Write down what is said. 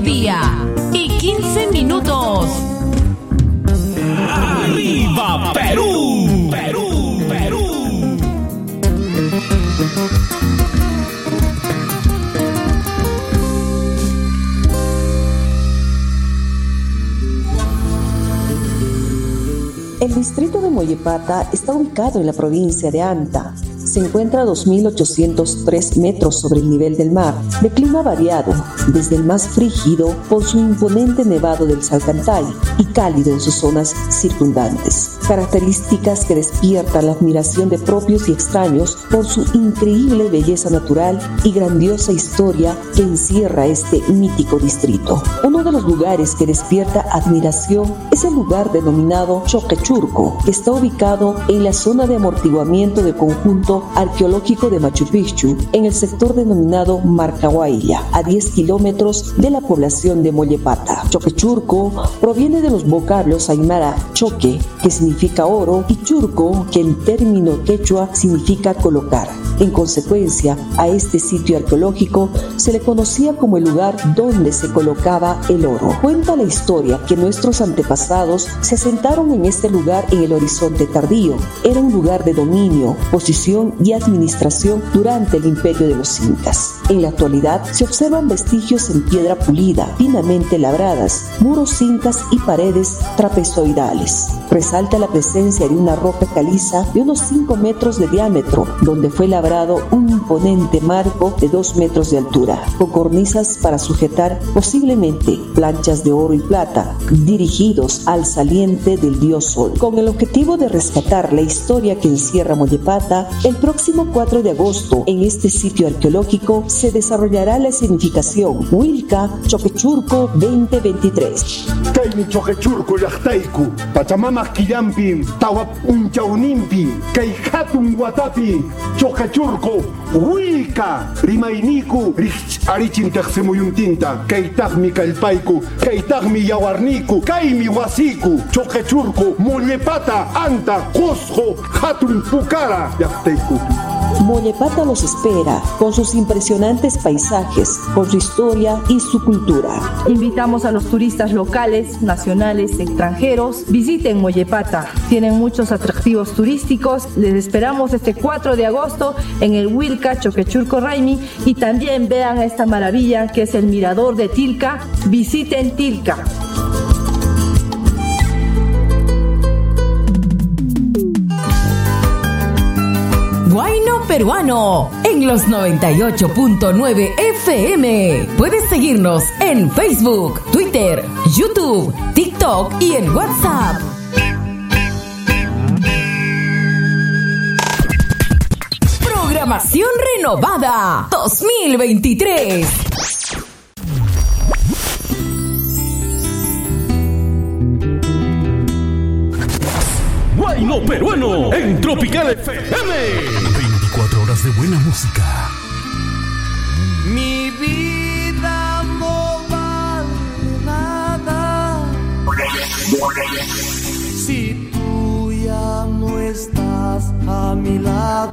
mediodía y 15 minutos. ¡Arriba Perú! ¡Perú! ¡Perú! El distrito de Mollepata está ubicado en la provincia de Anta, se encuentra a 2.803 metros sobre el nivel del mar, de clima variado, desde el más frígido por su imponente nevado del Salcantay y cálido en sus zonas circundantes. Características que despiertan la admiración de propios y extraños por su increíble belleza natural y grandiosa historia que encierra este mítico distrito. Uno de los lugares que despierta admiración es el lugar denominado Choquechurco, que está ubicado en la zona de amortiguamiento del conjunto arqueológico de Machu Picchu en el sector denominado Marcahuayla, a 10 kilómetros de la población de Mollepata. Choquechurco proviene de los vocablos aymara choque, que significa oro, y churco, que en término quechua significa colocar. En consecuencia, a este sitio arqueológico se le conocía como el lugar donde se colocaba el oro. Cuenta la historia que nuestros antepasados se asentaron en este lugar en el horizonte tardío. Era un lugar de dominio, posición y administración durante el imperio de los incas. En la actualidad se observan vestigios en piedra pulida, finamente labradas, muros incas y paredes trapezoidales. Resalta la presencia de una roca caliza de unos 5 metros de diámetro, donde fue labrado un imponente marco de 2 metros de altura, con cornisas para sujetar posiblemente planchas de oro y plata, dirigidos al saliente del dios Sol. Con el objetivo de rescatar la historia que encierra Mollepata, el próximo 4 de agosto, en este sitio arqueológico, se desarrollará la significación Wilca Choquechurco 2023. Kaimi Choquechurco Yachtaiku, Pachamamas Killampi, Tawap Unchaunimpi, Kay Hatun Watapi, Choquechurco, Wilca, Rimainiku, Rich Arichin Taxemuyuntinta, Kaitagmi Kalpaiku, Kaitagmi Yawarniku, Kaimi Wasiku, Choquechurco, Mollepata, Anta, Cusco, Hatun Pucara, Yachtaiku. Mollepata los espera con sus impresionantes paisajes, con su historia y su cultura. Invitamos a los turistas locales, nacionales, extranjeros. Visiten Mollepata. Tienen muchos atractivos turísticos. Les esperamos este 4 de agosto en el Wilca Choquechurco Raimi y también vean esta maravilla que es el mirador de Tilca. Visiten Tilca. Peruano en los 98.9 FM. Puedes seguirnos en Facebook, Twitter, YouTube, TikTok y en WhatsApp. Programación renovada 2023. Guayno Peruano en Tropical FM. 24 horas de buena música. Mi vida no vale nada si tú ya no estás a mi lado.